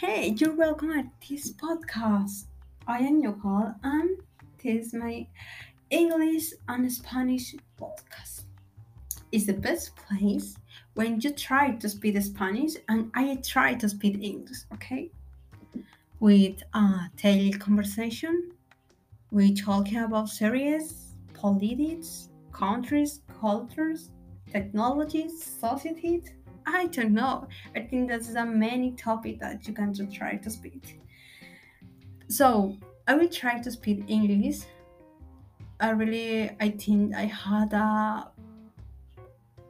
Hey, you're welcome at this podcast. I am Nicole, and this is my English and Spanish podcast. It's the best place when you try to speak Spanish and I try to speak English, okay? With a daily conversation, we talking about series, politics, countries, cultures, technologies, society, I don't know. I think that's a many topic that you can just try to speak. So I will try to speak English. I really, I think I had a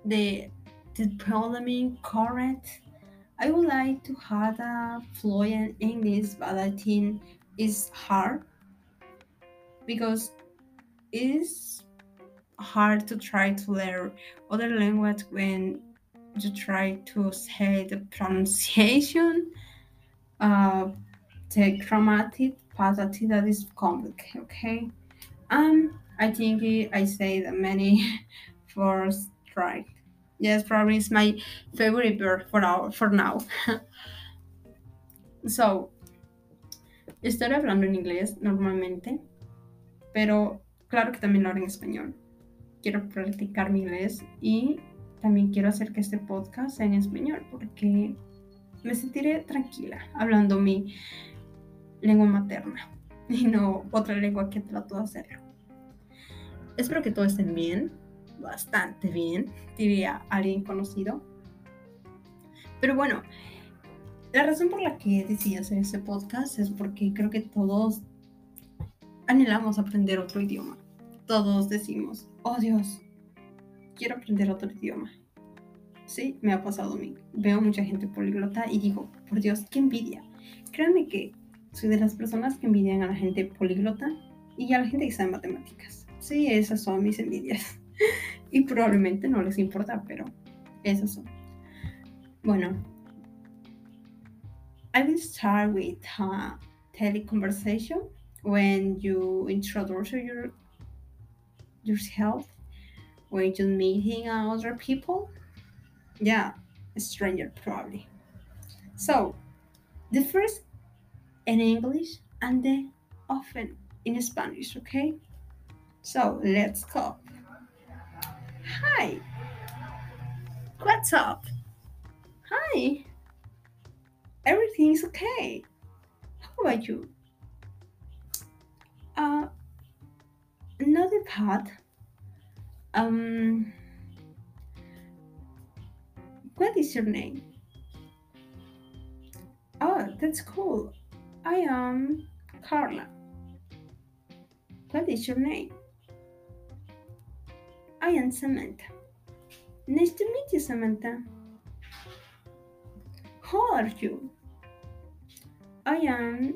the the problem correct. I would like to have a fluent English, but I think it's hard because it's hard to try to learn other language when to try to say the pronunciation, uh, the grammatic passage that is complicated, okay? And I think I say the many first right. Yes, probably it's my favorite word for now. For now. so, estoy hablando en inglés normalmente, pero claro que también lo hablo en español. Quiero practicar mi inglés y también quiero hacer que este podcast sea en español porque me sentiré tranquila hablando mi lengua materna y no otra lengua que trato de hacerlo. Espero que todos estén bien, bastante bien, diría alguien conocido. Pero bueno, la razón por la que decidí hacer este podcast es porque creo que todos anhelamos aprender otro idioma. Todos decimos, oh Dios, quiero aprender otro idioma. Sí, me ha pasado a mí. Veo mucha gente políglota y digo, por Dios, qué envidia. Créanme que soy de las personas que envidian a la gente políglota y a la gente que sabe matemáticas. Sí, esas son mis envidias. y probablemente no les importa, pero esas son. Bueno, I will start with a teleconversation when you introduce your, yourself when you're meeting other people. Yeah, a stranger probably. So, the first in English and then often in Spanish, okay? So, let's go. Hi. What's up? Hi. Everything's okay. How about you? Uh, another part um, what is your name? Oh, that's cool. I am Carla. What is your name? I am Samantha. Nice to meet you, Samantha. How are you? I am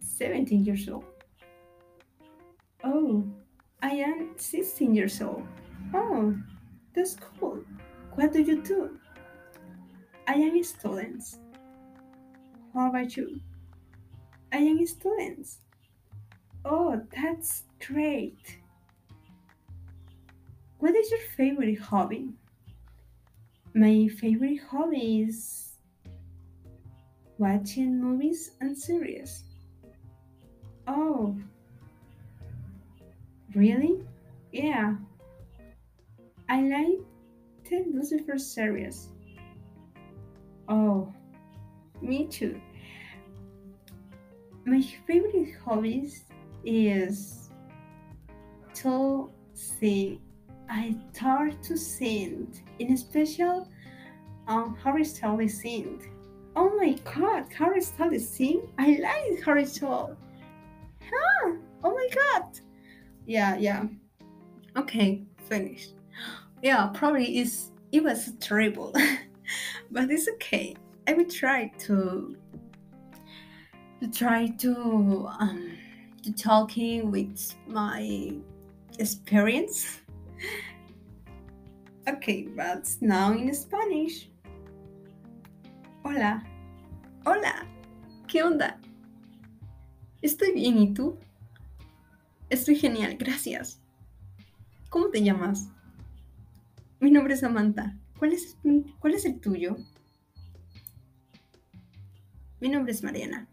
17 years old. Oh, I am 16 years old. Oh, that's cool. What do you do? I am a student. How about you? I am a student. Oh, that's great. What is your favorite hobby? My favorite hobby is watching movies and series. Oh, Really? Yeah. I like the Lucifer series. Oh, me too. My favorite hobbies is to sing. I start to sing, in special um, Harry Styles sing. Oh my god, Harry Styles sing? I like Harry Styles. Huh? Oh my god yeah yeah. Okay finished. Yeah probably is it was terrible but it's okay. I will try to to try to um to talking with my experience. Okay but now in spanish. Hola. Hola. Qué onda? Estoy bien y tú Estoy genial, gracias. ¿Cómo te llamas? Mi nombre es Samantha. ¿Cuál es, cuál es el tuyo? Mi nombre es Mariana.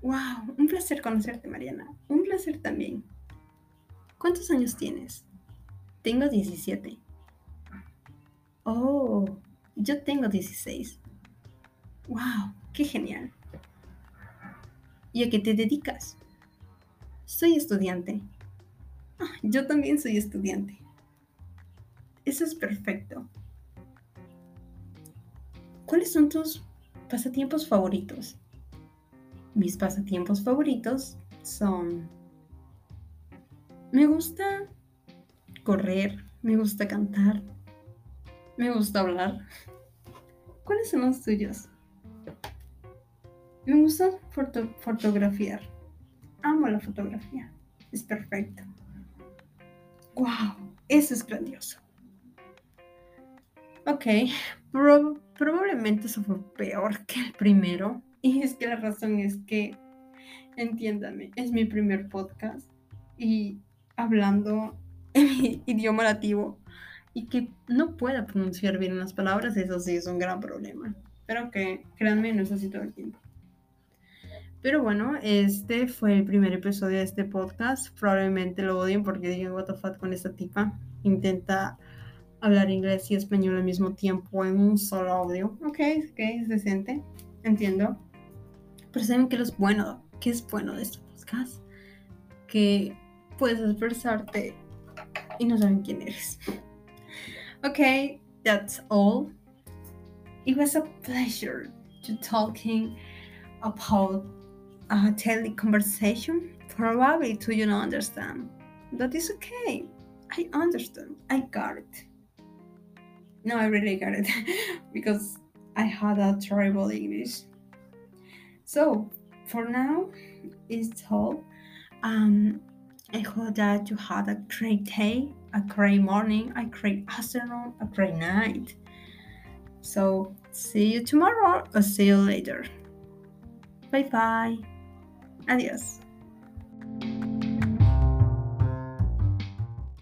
¡Wow! Un placer conocerte, Mariana. Un placer también. ¿Cuántos años tienes? Tengo 17. Oh, yo tengo 16. ¡Wow! ¡Qué genial! ¿Y a qué te dedicas? Soy estudiante. Ah, yo también soy estudiante. Eso es perfecto. ¿Cuáles son tus pasatiempos favoritos? Mis pasatiempos favoritos son... Me gusta correr, me gusta cantar, me gusta hablar. ¿Cuáles son los tuyos? Me gusta fotografiar. Amo la fotografía. Es perfecto. ¡Wow! Eso es grandioso. Ok, probablemente eso fue peor que el primero. Y es que la razón es que, entiéndame, es mi primer podcast y hablando en mi idioma nativo y que no pueda pronunciar bien las palabras, eso sí es un gran problema. Pero que, créanme, no es así todo el tiempo. Pero bueno, este fue el primer episodio de este podcast. Probablemente lo odien porque digan what the fuck con esta tipa. Intenta hablar inglés y español al mismo tiempo en un solo audio. Ok, ok, es decente. Entiendo. Pero saben que es bueno, que es bueno de este podcast. Que puedes expresarte y no saben quién eres. Ok, that's all. It was a pleasure to talking about a daily conversation, probably to you not understand. That is okay. I understand. I got it. No, I really got it because I had a terrible English. So for now, it's all. Um, I hope that you had a great day, a great morning, a great afternoon, a great night. So see you tomorrow or see you later. Bye bye. Adiós.